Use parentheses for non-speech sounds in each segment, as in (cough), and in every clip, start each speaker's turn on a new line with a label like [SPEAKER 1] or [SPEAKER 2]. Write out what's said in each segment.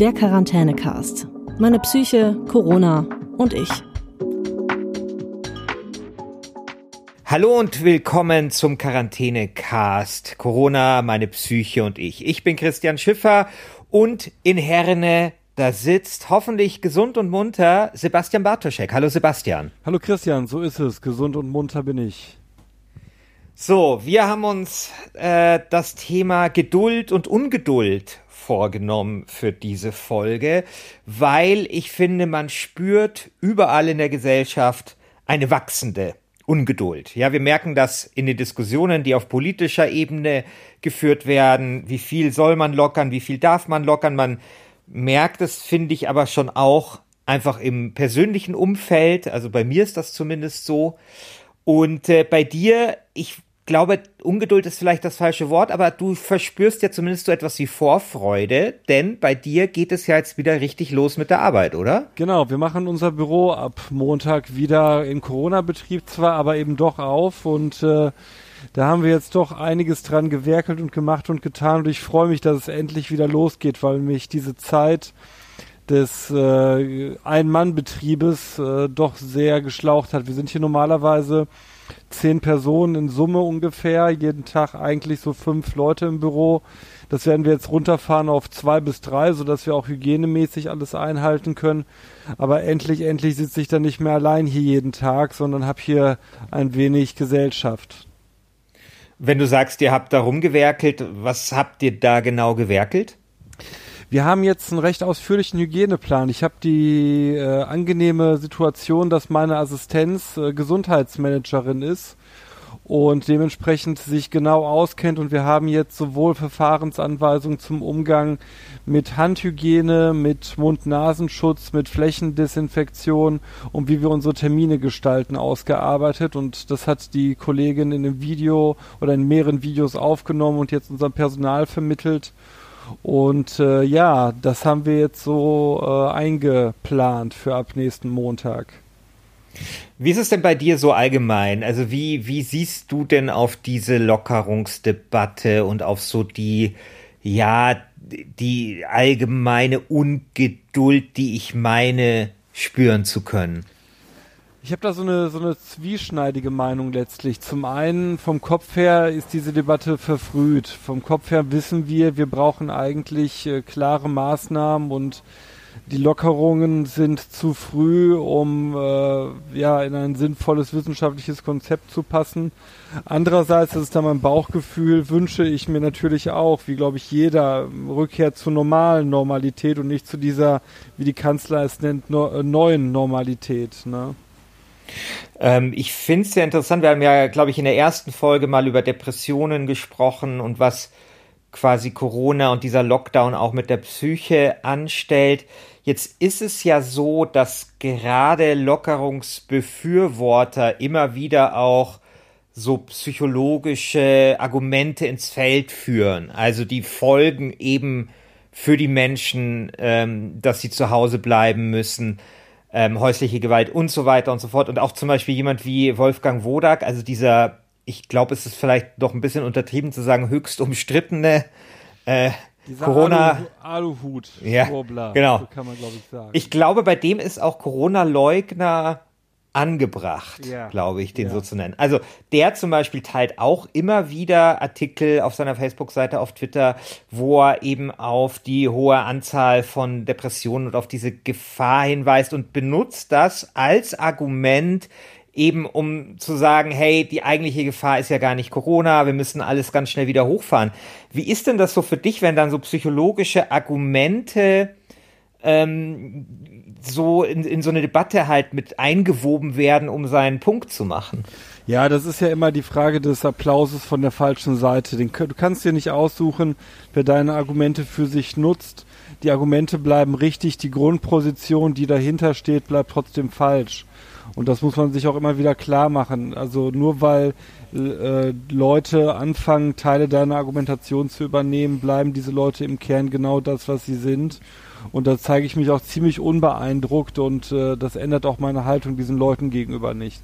[SPEAKER 1] Der Quarantänecast. Meine Psyche, Corona und ich.
[SPEAKER 2] Hallo und willkommen zum Quarantänecast. Corona, meine Psyche und ich. Ich bin Christian Schiffer und in Herne da sitzt hoffentlich gesund und munter Sebastian Bartoschek. Hallo Sebastian.
[SPEAKER 3] Hallo Christian, so ist es. Gesund und munter bin ich.
[SPEAKER 2] So, wir haben uns äh, das Thema Geduld und Ungeduld vorgenommen für diese Folge, weil ich finde, man spürt überall in der Gesellschaft eine wachsende Ungeduld. Ja, wir merken das in den Diskussionen, die auf politischer Ebene geführt werden. Wie viel soll man lockern? Wie viel darf man lockern? Man merkt es, finde ich, aber schon auch einfach im persönlichen Umfeld. Also bei mir ist das zumindest so. Und äh, bei dir, ich glaube, Ungeduld ist vielleicht das falsche Wort, aber du verspürst ja zumindest so etwas wie Vorfreude, denn bei dir geht es ja jetzt wieder richtig los mit der Arbeit, oder?
[SPEAKER 3] Genau, wir machen unser Büro ab Montag wieder in Corona-Betrieb zwar, aber eben doch auf und äh, da haben wir jetzt doch einiges dran gewerkelt und gemacht und getan und ich freue mich, dass es endlich wieder losgeht, weil mich diese Zeit des äh, Ein-Mann-Betriebes äh, doch sehr geschlaucht hat. Wir sind hier normalerweise zehn Personen in Summe ungefähr, jeden Tag eigentlich so fünf Leute im Büro. Das werden wir jetzt runterfahren auf zwei bis drei, sodass wir auch hygienemäßig alles einhalten können. Aber endlich, endlich sitze ich dann nicht mehr allein hier jeden Tag, sondern habe hier ein wenig Gesellschaft.
[SPEAKER 2] Wenn du sagst, ihr habt da rumgewerkelt, was habt ihr da genau gewerkelt?
[SPEAKER 3] Wir haben jetzt einen recht ausführlichen Hygieneplan. Ich habe die äh, angenehme Situation, dass meine Assistenz äh, Gesundheitsmanagerin ist und dementsprechend sich genau auskennt. Und wir haben jetzt sowohl Verfahrensanweisungen zum Umgang mit Handhygiene, mit Mund-Nasenschutz, mit Flächendesinfektion und wie wir unsere Termine gestalten ausgearbeitet. Und das hat die Kollegin in einem Video oder in mehreren Videos aufgenommen und jetzt unserem Personal vermittelt und äh, ja, das haben wir jetzt so äh, eingeplant für ab nächsten Montag.
[SPEAKER 2] Wie ist es denn bei dir so allgemein? Also wie, wie siehst du denn auf diese Lockerungsdebatte und auf so die, ja, die allgemeine Ungeduld, die ich meine, spüren zu können?
[SPEAKER 3] Ich habe da so eine, so eine zwieschneidige Meinung letztlich. Zum einen, vom Kopf her ist diese Debatte verfrüht. Vom Kopf her wissen wir, wir brauchen eigentlich äh, klare Maßnahmen und die Lockerungen sind zu früh, um äh, ja in ein sinnvolles wissenschaftliches Konzept zu passen. Andererseits, das ist da mein Bauchgefühl, wünsche ich mir natürlich auch, wie glaube ich jeder, Rückkehr zur normalen Normalität und nicht zu dieser, wie die Kanzler es nennt, no äh, neuen Normalität. Ne?
[SPEAKER 2] Ähm, ich finde es sehr interessant. Wir haben ja, glaube ich, in der ersten Folge mal über Depressionen gesprochen und was quasi Corona und dieser Lockdown auch mit der Psyche anstellt. Jetzt ist es ja so, dass gerade Lockerungsbefürworter immer wieder auch so psychologische Argumente ins Feld führen. Also die Folgen eben für die Menschen, ähm, dass sie zu Hause bleiben müssen, ähm, häusliche Gewalt und so weiter und so fort. Und auch zum Beispiel jemand wie Wolfgang Wodak, also dieser ich glaube, es ist vielleicht doch ein bisschen untertrieben zu sagen, höchst umstrittene äh, Dieser Corona.
[SPEAKER 3] Alu Aluhut.
[SPEAKER 2] Ja, Schwurbler, genau. So kann man, glaube ich, sagen. Ich glaube, bei dem ist auch Corona-Leugner angebracht, ja. glaube ich, den ja. so zu nennen. Also der zum Beispiel teilt auch immer wieder Artikel auf seiner Facebook-Seite, auf Twitter, wo er eben auf die hohe Anzahl von Depressionen und auf diese Gefahr hinweist und benutzt das als Argument eben um zu sagen, hey, die eigentliche Gefahr ist ja gar nicht Corona, wir müssen alles ganz schnell wieder hochfahren. Wie ist denn das so für dich, wenn dann so psychologische Argumente ähm, so in, in so eine Debatte halt mit eingewoben werden, um seinen Punkt zu machen?
[SPEAKER 3] Ja, das ist ja immer die Frage des Applauses von der falschen Seite. du kannst dir nicht aussuchen, wer deine Argumente für sich nutzt. Die Argumente bleiben richtig, die Grundposition, die dahinter steht, bleibt trotzdem falsch. Und das muss man sich auch immer wieder klar machen. Also nur weil äh, Leute anfangen, Teile deiner Argumentation zu übernehmen, bleiben diese Leute im Kern genau das, was sie sind. Und da zeige ich mich auch ziemlich unbeeindruckt und äh, das ändert auch meine Haltung diesen Leuten gegenüber nicht.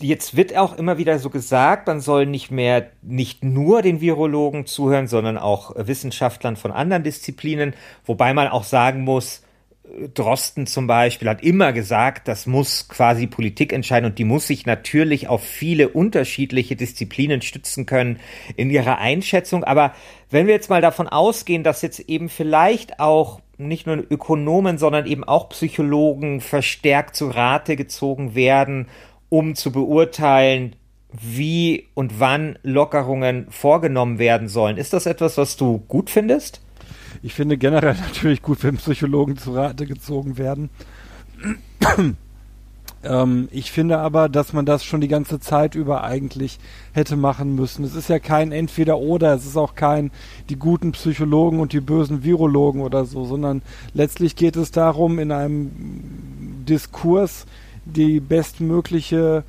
[SPEAKER 2] jetzt wird auch immer wieder so gesagt, man soll nicht mehr nicht nur den Virologen zuhören, sondern auch Wissenschaftlern von anderen Disziplinen, wobei man auch sagen muss, Drosten zum Beispiel hat immer gesagt, das muss quasi Politik entscheiden und die muss sich natürlich auf viele unterschiedliche Disziplinen stützen können in ihrer Einschätzung. Aber wenn wir jetzt mal davon ausgehen, dass jetzt eben vielleicht auch nicht nur Ökonomen, sondern eben auch Psychologen verstärkt zu Rate gezogen werden um zu beurteilen, wie und wann Lockerungen vorgenommen werden sollen. Ist das etwas, was du gut findest?
[SPEAKER 3] Ich finde generell (laughs) natürlich gut, wenn Psychologen zu Rate gezogen werden. (clears throat) ähm, ich finde aber, dass man das schon die ganze Zeit über eigentlich hätte machen müssen. Es ist ja kein Entweder-Oder, es ist auch kein die guten Psychologen und die bösen Virologen oder so, sondern letztlich geht es darum, in einem Diskurs die bestmögliche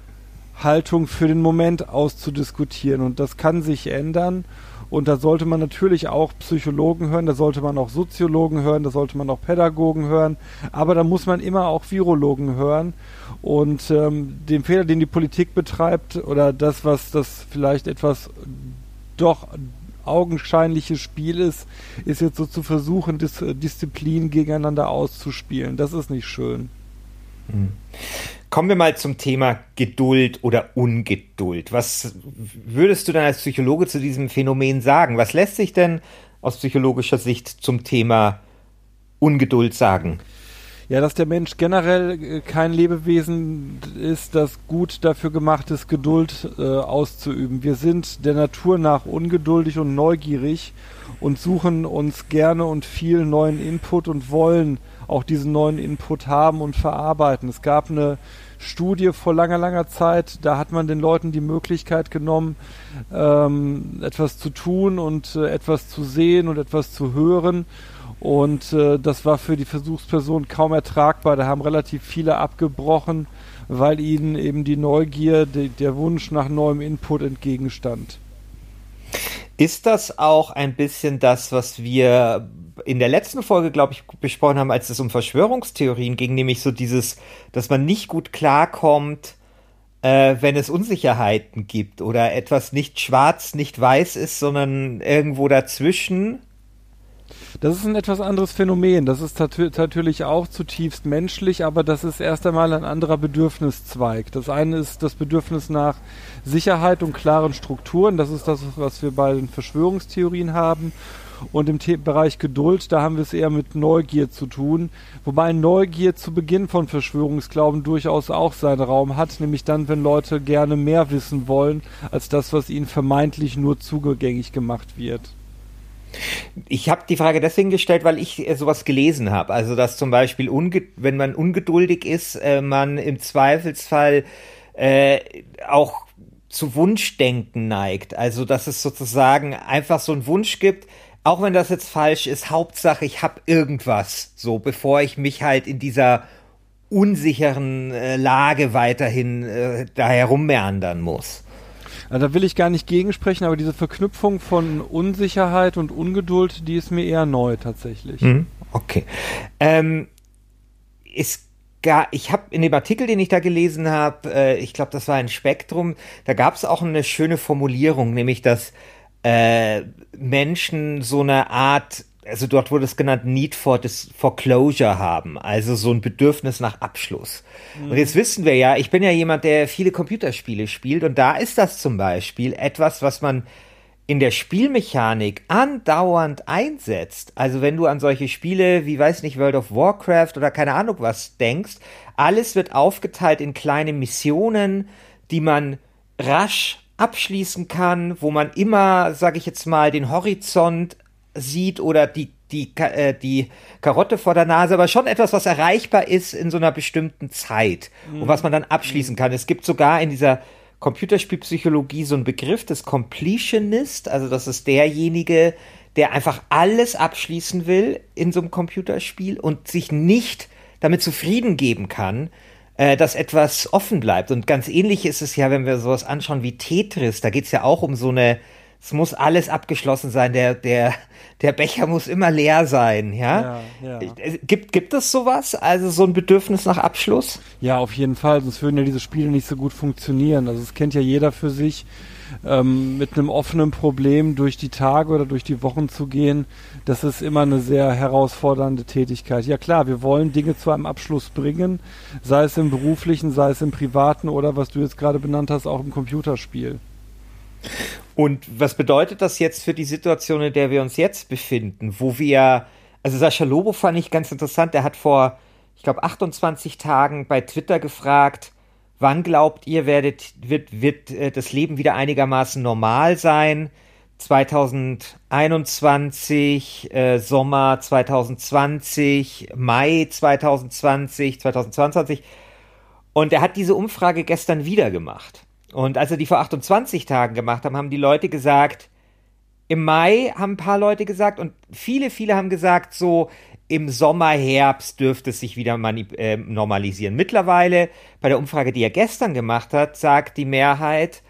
[SPEAKER 3] Haltung für den Moment auszudiskutieren. Und das kann sich ändern. Und da sollte man natürlich auch Psychologen hören, da sollte man auch Soziologen hören, da sollte man auch Pädagogen hören. Aber da muss man immer auch Virologen hören. Und ähm, den Fehler, den die Politik betreibt, oder das, was das vielleicht etwas doch augenscheinliches Spiel ist, ist jetzt so zu versuchen, Dis Disziplin gegeneinander auszuspielen. Das ist nicht schön.
[SPEAKER 2] Kommen wir mal zum Thema Geduld oder Ungeduld. Was würdest du dann als Psychologe zu diesem Phänomen sagen? Was lässt sich denn aus psychologischer Sicht zum Thema Ungeduld sagen?
[SPEAKER 3] Ja, dass der Mensch generell äh, kein Lebewesen ist, das gut dafür gemacht ist, Geduld äh, auszuüben. Wir sind der Natur nach ungeduldig und neugierig und suchen uns gerne und viel neuen Input und wollen auch diesen neuen Input haben und verarbeiten. Es gab eine Studie vor langer, langer Zeit, da hat man den Leuten die Möglichkeit genommen, ähm, etwas zu tun und äh, etwas zu sehen und etwas zu hören. Und äh, das war für die Versuchsperson kaum ertragbar. Da haben relativ viele abgebrochen, weil ihnen eben die Neugier, die, der Wunsch nach neuem Input entgegenstand.
[SPEAKER 2] Ist das auch ein bisschen das, was wir in der letzten Folge, glaube ich, besprochen haben, als es um Verschwörungstheorien ging, nämlich so dieses, dass man nicht gut klarkommt, äh, wenn es Unsicherheiten gibt oder etwas nicht schwarz, nicht weiß ist, sondern irgendwo dazwischen
[SPEAKER 3] das ist ein etwas anderes Phänomen. Das ist natürlich auch zutiefst menschlich, aber das ist erst einmal ein anderer Bedürfniszweig. Das eine ist das Bedürfnis nach Sicherheit und klaren Strukturen. Das ist das, was wir bei den Verschwörungstheorien haben. Und im The Bereich Geduld, da haben wir es eher mit Neugier zu tun. Wobei Neugier zu Beginn von Verschwörungsglauben durchaus auch seinen Raum hat, nämlich dann, wenn Leute gerne mehr wissen wollen, als das, was ihnen vermeintlich nur zugänglich gemacht wird.
[SPEAKER 2] Ich habe die Frage deswegen gestellt, weil ich äh, sowas gelesen habe. Also, dass zum Beispiel, wenn man ungeduldig ist, äh, man im Zweifelsfall äh, auch zu Wunschdenken neigt. Also, dass es sozusagen einfach so einen Wunsch gibt, auch wenn das jetzt falsch ist, Hauptsache, ich habe irgendwas, so bevor ich mich halt in dieser unsicheren äh, Lage weiterhin äh, da herummeandern muss.
[SPEAKER 3] Also da will ich gar nicht gegensprechen, aber diese Verknüpfung von Unsicherheit und Ungeduld, die ist mir eher neu tatsächlich. Mhm.
[SPEAKER 2] Okay. Ähm, ist gar, ich habe in dem Artikel, den ich da gelesen habe, äh, ich glaube, das war ein Spektrum, da gab es auch eine schöne Formulierung, nämlich dass äh, Menschen so eine Art also dort wurde es genannt, Need for, for Closure haben, also so ein Bedürfnis nach Abschluss. Mhm. Und jetzt wissen wir ja, ich bin ja jemand, der viele Computerspiele spielt und da ist das zum Beispiel etwas, was man in der Spielmechanik andauernd einsetzt. Also wenn du an solche Spiele wie, weiß nicht, World of Warcraft oder keine Ahnung was denkst, alles wird aufgeteilt in kleine Missionen, die man rasch abschließen kann, wo man immer, sage ich jetzt mal, den Horizont sieht oder die, die, äh, die Karotte vor der Nase, aber schon etwas, was erreichbar ist in so einer bestimmten Zeit mhm. und was man dann abschließen kann. Es gibt sogar in dieser Computerspielpsychologie so einen Begriff des Completionist, also das ist derjenige, der einfach alles abschließen will in so einem Computerspiel und sich nicht damit zufrieden geben kann, äh, dass etwas offen bleibt. Und ganz ähnlich ist es ja, wenn wir sowas anschauen wie Tetris, da geht es ja auch um so eine es muss alles abgeschlossen sein, der, der, der Becher muss immer leer sein, ja? ja, ja. Gibt, gibt es sowas? Also so ein Bedürfnis nach Abschluss?
[SPEAKER 3] Ja, auf jeden Fall, sonst würden ja diese Spiele nicht so gut funktionieren. Also es kennt ja jeder für sich, ähm, mit einem offenen Problem durch die Tage oder durch die Wochen zu gehen, das ist immer eine sehr herausfordernde Tätigkeit. Ja klar, wir wollen Dinge zu einem Abschluss bringen, sei es im beruflichen, sei es im privaten oder was du jetzt gerade benannt hast, auch im Computerspiel.
[SPEAKER 2] Und was bedeutet das jetzt für die Situation, in der wir uns jetzt befinden, wo wir, also Sascha Lobo fand ich ganz interessant, der hat vor, ich glaube, 28 Tagen bei Twitter gefragt, wann glaubt ihr, werdet, wird, wird äh, das Leben wieder einigermaßen normal sein? 2021, äh, Sommer 2020, Mai 2020, 2022. Und er hat diese Umfrage gestern wieder gemacht. Und als er die vor 28 Tagen gemacht haben, haben die Leute gesagt, im Mai haben ein paar Leute gesagt und viele, viele haben gesagt, so im Sommer, Herbst dürfte es sich wieder äh, normalisieren. Mittlerweile, bei der Umfrage, die er gestern gemacht hat, sagt die Mehrheit,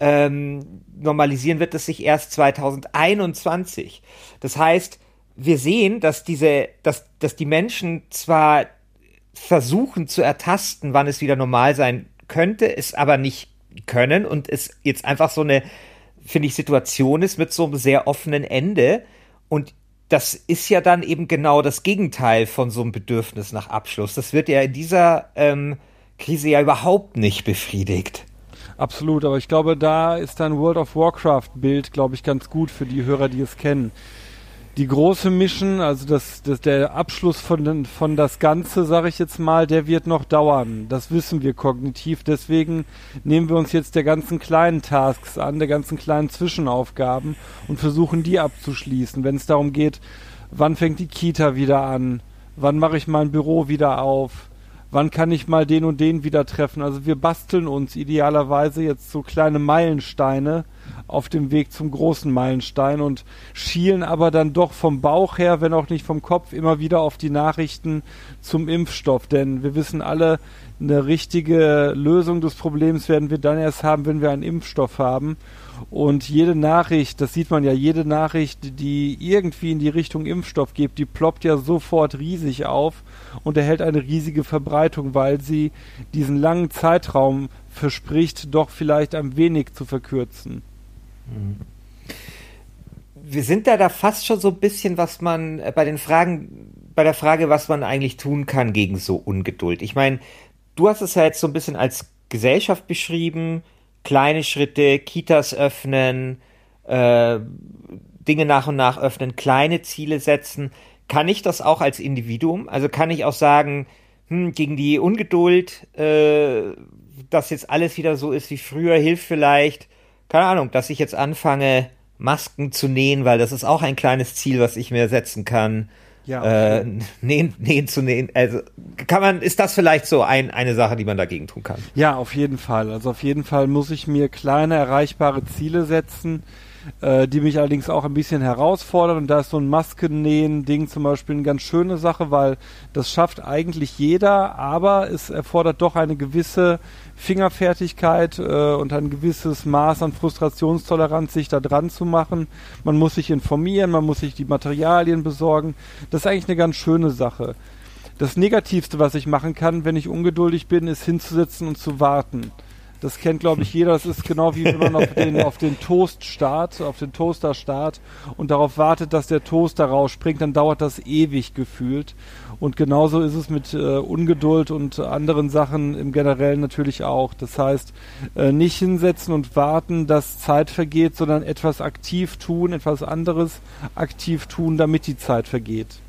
[SPEAKER 2] ähm, normalisieren wird es sich erst 2021. Das heißt, wir sehen, dass diese, dass, dass die Menschen zwar versuchen zu ertasten, wann es wieder normal sein könnte, es aber nicht können und es jetzt einfach so eine, finde ich, Situation ist mit so einem sehr offenen Ende. Und das ist ja dann eben genau das Gegenteil von so einem Bedürfnis nach Abschluss. Das wird ja in dieser ähm, Krise ja überhaupt nicht befriedigt.
[SPEAKER 3] Absolut, aber ich glaube, da ist dein World of Warcraft-Bild, glaube ich, ganz gut für die Hörer, die es kennen die große Mission, also das, das, der Abschluss von, von das Ganze, sage ich jetzt mal, der wird noch dauern. Das wissen wir kognitiv. Deswegen nehmen wir uns jetzt der ganzen kleinen Tasks an, der ganzen kleinen Zwischenaufgaben und versuchen die abzuschließen. Wenn es darum geht, wann fängt die Kita wieder an, wann mache ich mein Büro wieder auf, wann kann ich mal den und den wieder treffen. Also wir basteln uns idealerweise jetzt so kleine Meilensteine auf dem Weg zum großen Meilenstein und schielen aber dann doch vom Bauch her, wenn auch nicht vom Kopf, immer wieder auf die Nachrichten zum Impfstoff. Denn wir wissen alle, eine richtige Lösung des Problems werden wir dann erst haben, wenn wir einen Impfstoff haben. Und jede Nachricht, das sieht man ja, jede Nachricht, die irgendwie in die Richtung Impfstoff geht, die ploppt ja sofort riesig auf und erhält eine riesige Verbreitung, weil sie diesen langen Zeitraum verspricht, doch vielleicht ein wenig zu verkürzen.
[SPEAKER 2] Wir sind da da fast schon so ein bisschen, was man äh, bei den Fragen, bei der Frage, was man eigentlich tun kann gegen so Ungeduld. Ich meine, du hast es ja jetzt so ein bisschen als Gesellschaft beschrieben, kleine Schritte, Kitas öffnen, äh, Dinge nach und nach öffnen, kleine Ziele setzen. Kann ich das auch als Individuum? Also kann ich auch sagen, hm, gegen die Ungeduld, äh, dass jetzt alles wieder so ist wie früher, hilft vielleicht keine Ahnung, dass ich jetzt anfange, Masken zu nähen, weil das ist auch ein kleines Ziel, was ich mir setzen kann. Ja. Äh, nähen, nähen zu nähen. Also kann man, ist das vielleicht so ein, eine Sache, die man dagegen tun kann?
[SPEAKER 3] Ja, auf jeden Fall. Also auf jeden Fall muss ich mir kleine erreichbare Ziele setzen äh, die mich allerdings auch ein bisschen herausfordern. Und da ist so ein Maskennähen-Ding zum Beispiel eine ganz schöne Sache, weil das schafft eigentlich jeder, aber es erfordert doch eine gewisse Fingerfertigkeit äh, und ein gewisses Maß an Frustrationstoleranz, sich da dran zu machen. Man muss sich informieren, man muss sich die Materialien besorgen. Das ist eigentlich eine ganz schöne Sache. Das Negativste, was ich machen kann, wenn ich ungeduldig bin, ist hinzusitzen und zu warten. Das kennt, glaube ich, jeder. Das ist genau wie wenn man auf (laughs) den, auf den Toast start, auf den Toaster start und darauf wartet, dass der Toaster rausspringt, dann dauert das ewig gefühlt. Und genauso ist es mit äh, Ungeduld und anderen Sachen im Generellen natürlich auch. Das heißt, äh, nicht hinsetzen und warten, dass Zeit vergeht, sondern etwas aktiv tun, etwas anderes aktiv tun, damit die Zeit vergeht.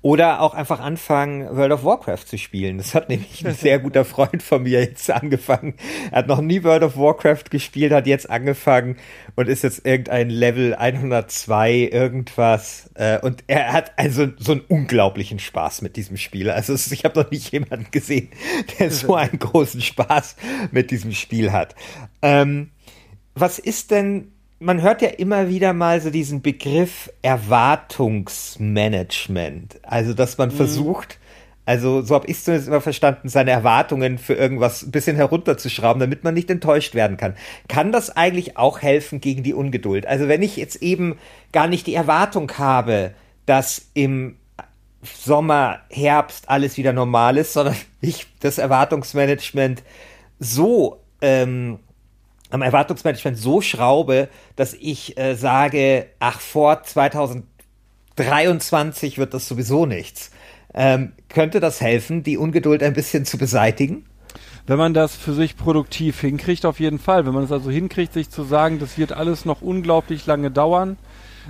[SPEAKER 2] Oder auch einfach anfangen, World of Warcraft zu spielen. Das hat nämlich ein sehr (laughs) guter Freund von mir jetzt angefangen. Er hat noch nie World of Warcraft gespielt, hat jetzt angefangen und ist jetzt irgendein Level 102 irgendwas. Äh, und er hat also so einen unglaublichen Spaß mit diesem Spiel. Also ich habe noch nicht jemanden gesehen, der so einen großen Spaß mit diesem Spiel hat. Ähm, was ist denn man hört ja immer wieder mal so diesen Begriff Erwartungsmanagement. Also, dass man mhm. versucht, Also so habe ich zumindest immer verstanden, seine Erwartungen für irgendwas ein bisschen herunterzuschrauben, damit man nicht enttäuscht werden kann. Kann das eigentlich auch helfen gegen die Ungeduld? Also wenn ich jetzt eben gar nicht die Erwartung habe, dass im Sommer, Herbst alles wieder normal ist, sondern (laughs) ich das Erwartungsmanagement so ähm, am Erwartungsmanagement so schraube, dass ich äh, sage, ach, vor 2023 wird das sowieso nichts. Ähm, könnte das helfen, die Ungeduld ein bisschen zu beseitigen?
[SPEAKER 3] Wenn man das für sich produktiv hinkriegt, auf jeden Fall. Wenn man es also hinkriegt, sich zu sagen, das wird alles noch unglaublich lange dauern,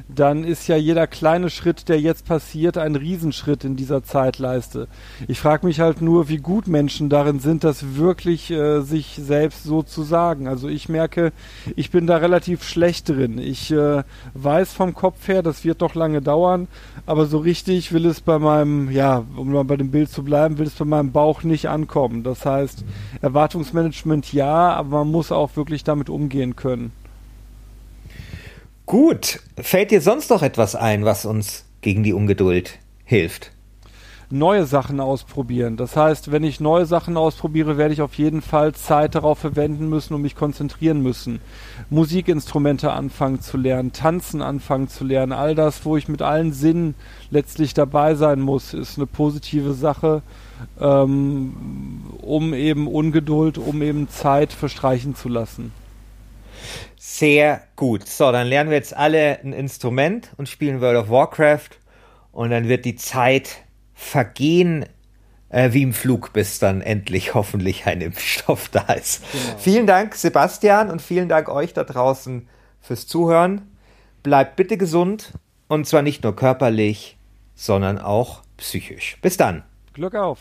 [SPEAKER 3] dann ist ja jeder kleine Schritt, der jetzt passiert, ein Riesenschritt in dieser Zeitleiste. Ich frage mich halt nur, wie gut Menschen darin sind, das wirklich äh, sich selbst so zu sagen. Also ich merke, ich bin da relativ schlecht drin. Ich äh, weiß vom Kopf her, das wird doch lange dauern, aber so richtig will es bei meinem, ja, um mal bei dem Bild zu bleiben, will es bei meinem Bauch nicht ankommen. Das heißt, Erwartungsmanagement ja, aber man muss auch wirklich damit umgehen können.
[SPEAKER 2] Gut, fällt dir sonst noch etwas ein, was uns gegen die Ungeduld hilft?
[SPEAKER 3] Neue Sachen ausprobieren. Das heißt, wenn ich neue Sachen ausprobiere, werde ich auf jeden Fall Zeit darauf verwenden müssen und mich konzentrieren müssen. Musikinstrumente anfangen zu lernen, tanzen anfangen zu lernen, all das, wo ich mit allen Sinnen letztlich dabei sein muss, ist eine positive Sache, ähm, um eben Ungeduld, um eben Zeit verstreichen zu lassen.
[SPEAKER 2] Sehr gut. So, dann lernen wir jetzt alle ein Instrument und spielen World of Warcraft und dann wird die Zeit vergehen äh, wie im Flug, bis dann endlich (laughs) hoffentlich ein Impfstoff da ist. Genau. Vielen Dank, Sebastian, und vielen Dank euch da draußen fürs Zuhören. Bleibt bitte gesund und zwar nicht nur körperlich, sondern auch psychisch. Bis dann.
[SPEAKER 3] Glück auf.